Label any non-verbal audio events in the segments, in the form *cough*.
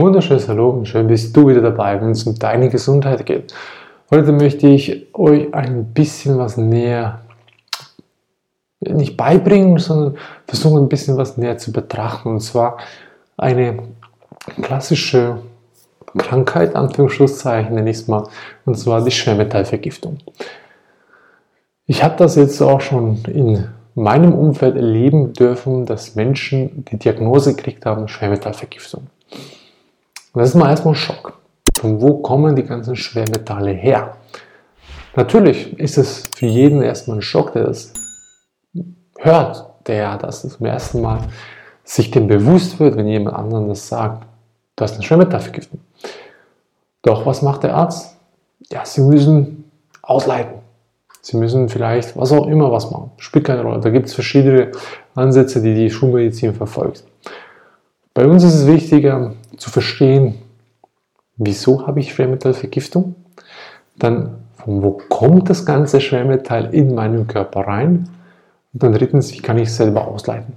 wunderschönes Hallo und schön bist du wieder dabei, wenn es um deine Gesundheit geht. Heute möchte ich euch ein bisschen was näher, nicht beibringen, sondern versuchen ein bisschen was näher zu betrachten. Und zwar eine klassische Krankheit, Anführungszeichen nenne ich es mal, und zwar die Schwermetallvergiftung. Ich habe das jetzt auch schon in meinem Umfeld erleben dürfen, dass Menschen die Diagnose gekriegt haben, Schwermetallvergiftung. Und das ist mal erstmal ein Schock. Von wo kommen die ganzen Schwermetalle her? Natürlich ist es für jeden erstmal ein Schock, der das hört, der das zum ersten Mal sich dem bewusst wird, wenn jemand anderen das sagt. Du hast eine Schwermetallvergiftung. Doch was macht der Arzt? Ja, sie müssen ausleiten. Sie müssen vielleicht was auch immer was machen. Spielt keine Rolle. Da gibt es verschiedene Ansätze, die die Schulmedizin verfolgt. Bei uns ist es wichtiger zu verstehen, wieso habe ich Schwermetallvergiftung, dann von wo kommt das ganze Schwermetall in meinen Körper rein und dann drittens, wie kann ich es selber ausleiten.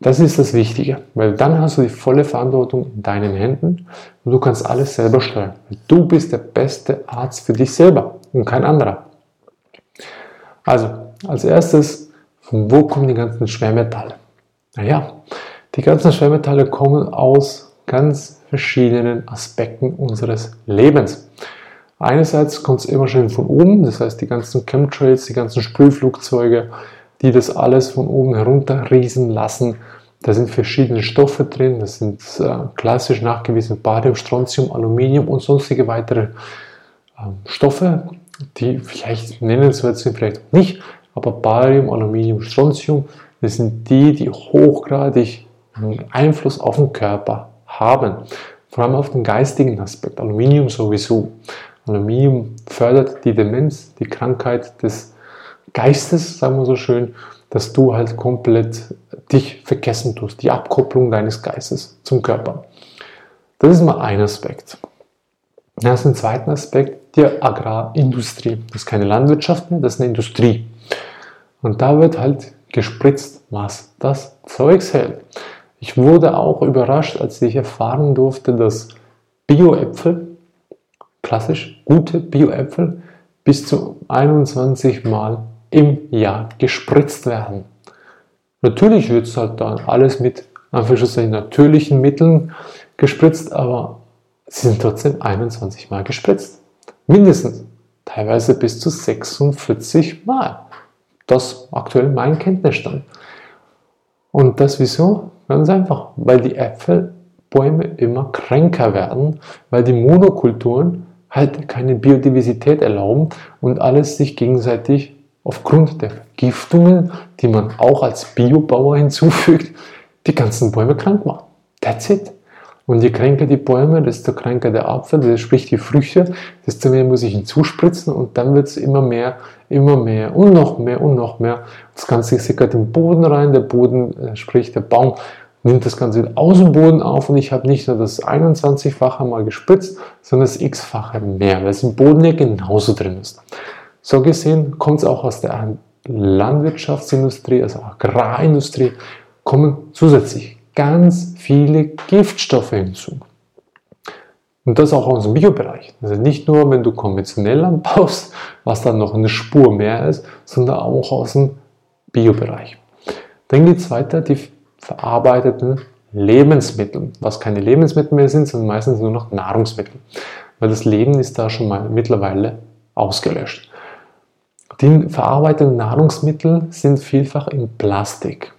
Das ist das Wichtige, weil dann hast du die volle Verantwortung in deinen Händen und du kannst alles selber steuern. Du bist der beste Arzt für dich selber und kein anderer. Also, als erstes, von wo kommen die ganzen Schwermetalle? Naja, die ganzen Schwermetalle kommen aus ganz verschiedenen Aspekten unseres Lebens. Einerseits kommt es immer schön von oben, das heißt die ganzen Chemtrails, die ganzen Sprühflugzeuge, die das alles von oben herunterriesen lassen. Da sind verschiedene Stoffe drin, das sind äh, klassisch nachgewiesen Barium, Strontium, Aluminium und sonstige weitere äh, Stoffe, die vielleicht nennenswert sind, vielleicht nicht, aber Barium, Aluminium, Strontium, das sind die, die hochgradig Einfluss auf den Körper haben. Vor allem auf den geistigen Aspekt. Aluminium sowieso. Aluminium fördert die Demenz, die Krankheit des Geistes, sagen wir so schön, dass du halt komplett dich vergessen tust, die Abkopplung deines Geistes zum Körper. Das ist mal ein Aspekt. Dann hast du einen zweiten Aspekt, die Agrarindustrie. Das ist keine Landwirtschaft mehr, das ist eine Industrie. Und da wird halt gespritzt, was das Zeugs hält. Ich wurde auch überrascht, als ich erfahren durfte, dass Bio-Äpfel, klassisch gute Bio-Äpfel, bis zu 21 Mal im Jahr gespritzt werden. Natürlich wird es halt dann alles mit natürlichen Mitteln gespritzt, aber sie sind trotzdem 21 Mal gespritzt. Mindestens. Teilweise bis zu 46 Mal. Das aktuell mein Kenntnisstand. Und das wieso? Ganz einfach, weil die Äpfelbäume immer kränker werden, weil die Monokulturen halt keine Biodiversität erlauben und alles sich gegenseitig aufgrund der Vergiftungen, die man auch als Biobauer hinzufügt, die ganzen Bäume krank machen. That's it. Und je kränker die Bäume, desto kränker der Apfel, sprich die Früchte, desto mehr muss ich hinzuspritzen und dann wird es immer mehr, immer mehr und noch mehr und noch mehr. Das Ganze sickert im Boden rein, der Boden, äh, sprich der Baum, nimmt das Ganze aus dem Boden auf und ich habe nicht nur das 21-fache mal gespritzt, sondern das x-fache mehr, weil es im Boden ja genauso drin ist. So gesehen kommt es auch aus der Landwirtschaftsindustrie, also Agrarindustrie, kommen zusätzlich ganz viele Giftstoffe hinzu. Und das auch aus dem Biobereich. Also nicht nur, wenn du konventionell anbaust, was dann noch eine Spur mehr ist, sondern auch aus dem Biobereich. Dann geht es weiter, die verarbeiteten Lebensmittel, was keine Lebensmittel mehr sind, sondern meistens nur noch Nahrungsmittel. Weil das Leben ist da schon mal mittlerweile ausgelöscht. Die verarbeiteten Nahrungsmittel sind vielfach in Plastik,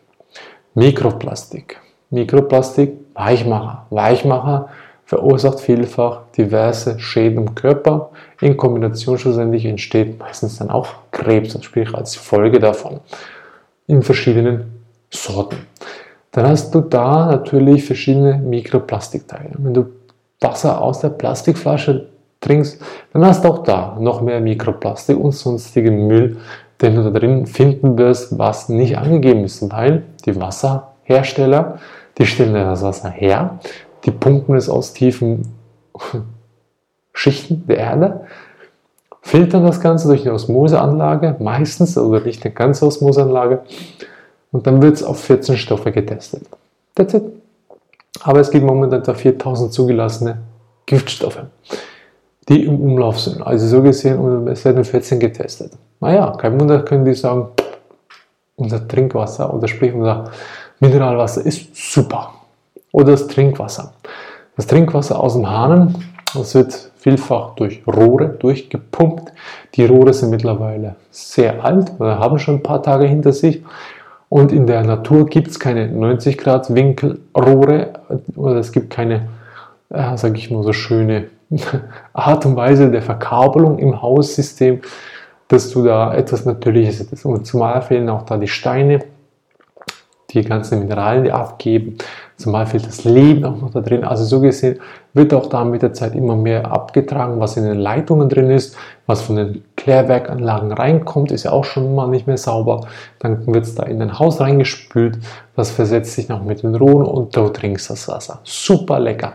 Mikroplastik, Mikroplastik, Weichmacher. Weichmacher verursacht vielfach diverse Schäden im Körper. In Kombination schlussendlich entsteht meistens dann auch Krebs, sprich als Folge davon. In verschiedenen Sorten. Dann hast du da natürlich verschiedene Mikroplastikteile. Wenn du Wasser aus der Plastikflasche trinkst, dann hast du auch da noch mehr Mikroplastik und sonstigen Müll, den du da drin finden wirst, was nicht angegeben ist, weil die Wasserhersteller die stellen das Wasser her, die pumpen es aus tiefen *laughs* Schichten der Erde, filtern das Ganze durch eine Osmoseanlage, meistens, oder nicht eine ganze Osmoseanlage, und dann wird es auf 14 Stoffe getestet. That's it. Aber es gibt momentan etwa 4000 zugelassene Giftstoffe, die im Umlauf sind. Also so gesehen, es werden 14 getestet. Naja, kein Wunder, können die sagen, unser Trinkwasser oder sprich unser Mineralwasser ist super. Oder das Trinkwasser. Das Trinkwasser aus dem Hahn, das wird vielfach durch Rohre durchgepumpt. Die Rohre sind mittlerweile sehr alt oder haben schon ein paar Tage hinter sich. Und in der Natur gibt es keine 90 Grad Winkelrohre oder es gibt keine, äh, sage ich mal, so schöne *laughs* Art und Weise der Verkabelung im Haussystem, dass du da etwas Natürliches hättest. Und zumal fehlen auch da die Steine, die ganzen Mineralien, die abgeben. Zumal fehlt das Leben auch noch da drin. Also so gesehen wird auch da mit der Zeit immer mehr abgetragen, was in den Leitungen drin ist, was von den Klärwerkanlagen reinkommt, ist ja auch schon mal nicht mehr sauber. Dann wird es da in dein Haus reingespült, das versetzt sich noch mit den Rohren und du trinkst das Wasser. Super lecker.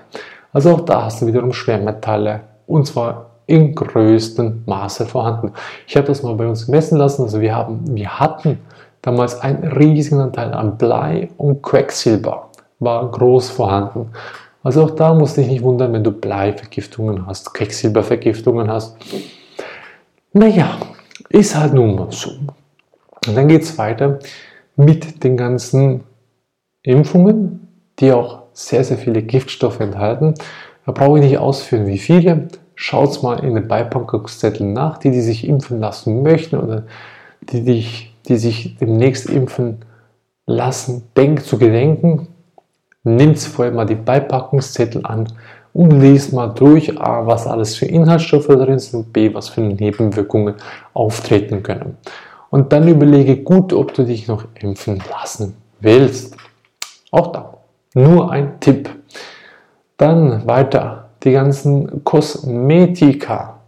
Also auch da hast du wiederum Schwermetalle und zwar im größten Maße vorhanden. Ich habe das mal bei uns messen lassen. Also wir, haben, wir hatten damals einen riesigen Anteil an Blei und Quecksilber war groß vorhanden. Also auch da musst du dich nicht wundern, wenn du Bleivergiftungen hast, Quecksilbervergiftungen hast. Naja, ist halt nun mal so. Und dann geht es weiter mit den ganzen Impfungen, die auch sehr, sehr viele Giftstoffe enthalten. Da brauche ich nicht ausführen, wie viele. Schaut mal in den Beipackungszetteln nach, die, die sich impfen lassen möchten oder die, die, die sich demnächst impfen lassen, denk zu gedenken. Nimmt vorher mal die Beipackungszettel an und liest mal durch, A, was alles für Inhaltsstoffe drin sind, B, was für Nebenwirkungen auftreten können. Und dann überlege gut, ob du dich noch impfen lassen willst. Auch da. Nur ein Tipp. Dann weiter. Die ganzen Kosmetika,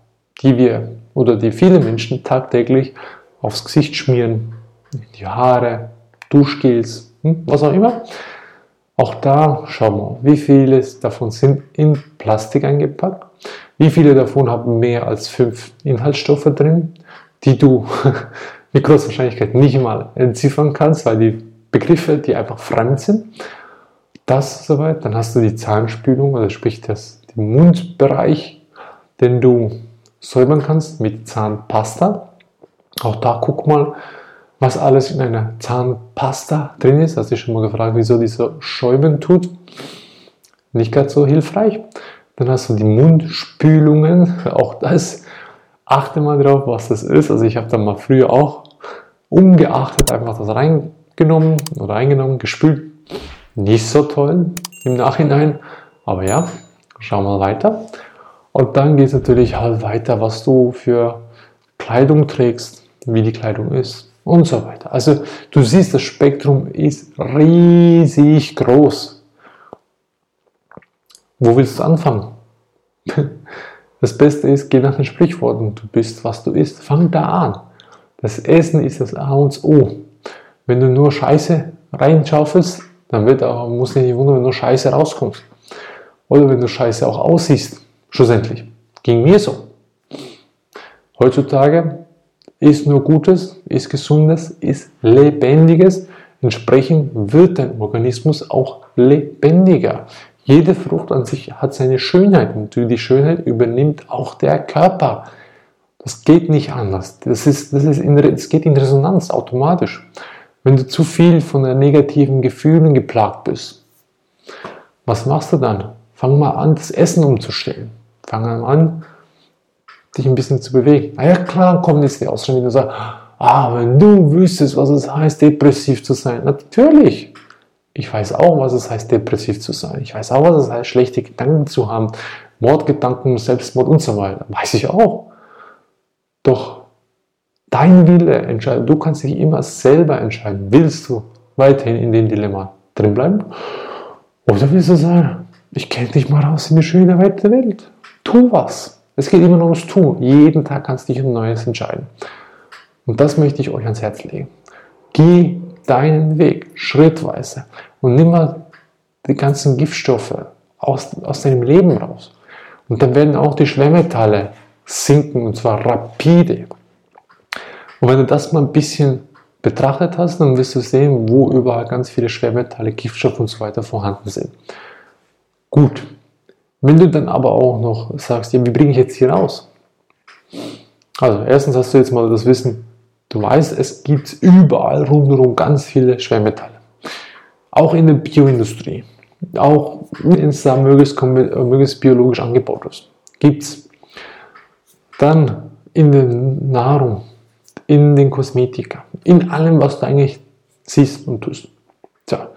die wir oder die viele Menschen tagtäglich aufs Gesicht schmieren, in die Haare, Duschgels, hm, was auch immer. Auch da schauen wir, wie viele davon sind in Plastik eingepackt, wie viele davon haben mehr als fünf Inhaltsstoffe drin, die du *laughs* mit großer Wahrscheinlichkeit nicht mal entziffern kannst, weil die Begriffe, die einfach fremd sind. Das soweit. Dann hast du die Zahnspülung, also sprich das, den Mundbereich, den du säubern kannst mit Zahnpasta. Auch da guck mal, was alles in einer Zahnpasta drin ist. Hast du schon mal gefragt, wieso die so schäumen tut? Nicht ganz so hilfreich. Dann hast du die Mundspülungen. *laughs* Auch das. Achte mal drauf, was das ist. Also ich habe da mal früher auch ungeachtet einfach das reingenommen oder reingenommen, gespült. Nicht so toll im Nachhinein. Aber ja, schauen wir weiter. Und dann geht es natürlich halt weiter, was du für Kleidung trägst, wie die Kleidung ist und so weiter. Also du siehst, das Spektrum ist riesig groß. Wo willst du anfangen? *laughs* Das Beste ist, geh nach den Sprichworten. Du bist, was du isst. Fang da an. Das Essen ist das A und O. Wenn du nur Scheiße reinschaufelst, dann wird auch, muss dich nicht wundern, wenn nur Scheiße rauskommt. Oder wenn du Scheiße auch aussiehst. Schlussendlich. Ging mir so. Heutzutage ist nur Gutes, ist Gesundes, ist Lebendiges. Entsprechend wird dein Organismus auch lebendiger. Jede Frucht an sich hat seine Schönheit und die Schönheit übernimmt auch der Körper. Das geht nicht anders. Das, ist, das, ist in, das geht in Resonanz automatisch. Wenn du zu viel von negativen Gefühlen geplagt bist, was machst du dann? Fang mal an, das Essen umzustellen. Fang an, dich ein bisschen zu bewegen. Na ja, klar kommt jetzt die Ausrede, wenn du sagst, ah, wenn du wüsstest, was es heißt, depressiv zu sein. Natürlich. Ich weiß auch, was es heißt, depressiv zu sein. Ich weiß auch, was es heißt, schlechte Gedanken zu haben, Mordgedanken, Selbstmord und so weiter. Weiß ich auch. Doch dein Wille entscheidet. Du kannst dich immer selber entscheiden. Willst du weiterhin in dem Dilemma drin bleiben? Oder willst du sagen, ich kenne dich mal raus in die schöne weite Welt. Tu was. Es geht immer nur ums Tun. Jeden Tag kannst du dich um Neues entscheiden. Und das möchte ich euch ans Herz legen. Geh deinen Weg schrittweise und nimm mal die ganzen Giftstoffe aus, aus deinem Leben raus. Und dann werden auch die Schwermetalle sinken und zwar rapide. Und wenn du das mal ein bisschen betrachtet hast, dann wirst du sehen, wo überall ganz viele Schwermetalle, Giftstoffe und so weiter vorhanden sind. Gut. Wenn du dann aber auch noch sagst, ja, wie bringe ich jetzt hier raus? Also, erstens hast du jetzt mal das Wissen, du weißt, es gibt überall rundherum ganz viele Schwermetalle. Auch in der Bioindustrie. Auch wenn es da möglichst, möglichst biologisch angebaut ist. Gibt es. Dann in der Nahrung, in den Kosmetika, in allem, was du eigentlich siehst und tust. Tja.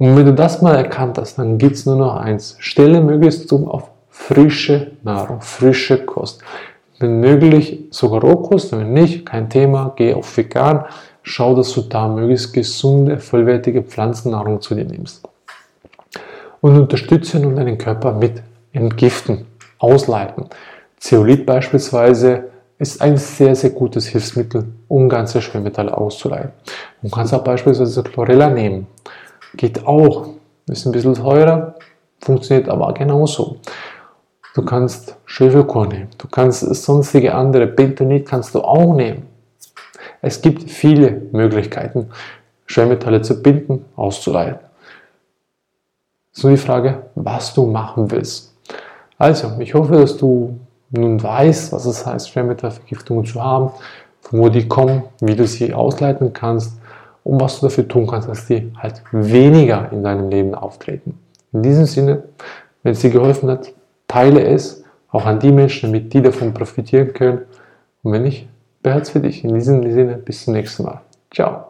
Und wenn du das mal erkannt hast, dann gibt es nur noch eins. Stelle möglichst um auf frische Nahrung, frische Kost. Wenn möglich sogar Rohkost, wenn nicht, kein Thema, geh auf vegan, schau, dass du da möglichst gesunde, vollwertige Pflanzennahrung zu dir nimmst. Und unterstütze nun deinen Körper mit Entgiften, Ausleiten. Zeolit beispielsweise ist ein sehr, sehr gutes Hilfsmittel, um ganze Schwermetalle auszuleiten. Du kannst auch beispielsweise Chlorella nehmen. Geht auch. Ist ein bisschen teurer, funktioniert aber genauso. Du kannst Schwefelchor nehmen. Du kannst sonstige andere, Bentonit kannst du auch nehmen. Es gibt viele Möglichkeiten, Schwermetalle zu binden, auszuleiten. So die Frage, was du machen willst. Also, ich hoffe, dass du nun weißt, was es heißt, Schwermetallvergiftungen zu haben, von wo die kommen, wie du sie ausleiten kannst und was du dafür tun kannst, dass die halt weniger in deinem Leben auftreten. In diesem Sinne, wenn es dir geholfen hat, teile es auch an die Menschen, damit die davon profitieren können. Und wenn nicht, beherz für dich. In diesem Sinne, bis zum nächsten Mal. Ciao.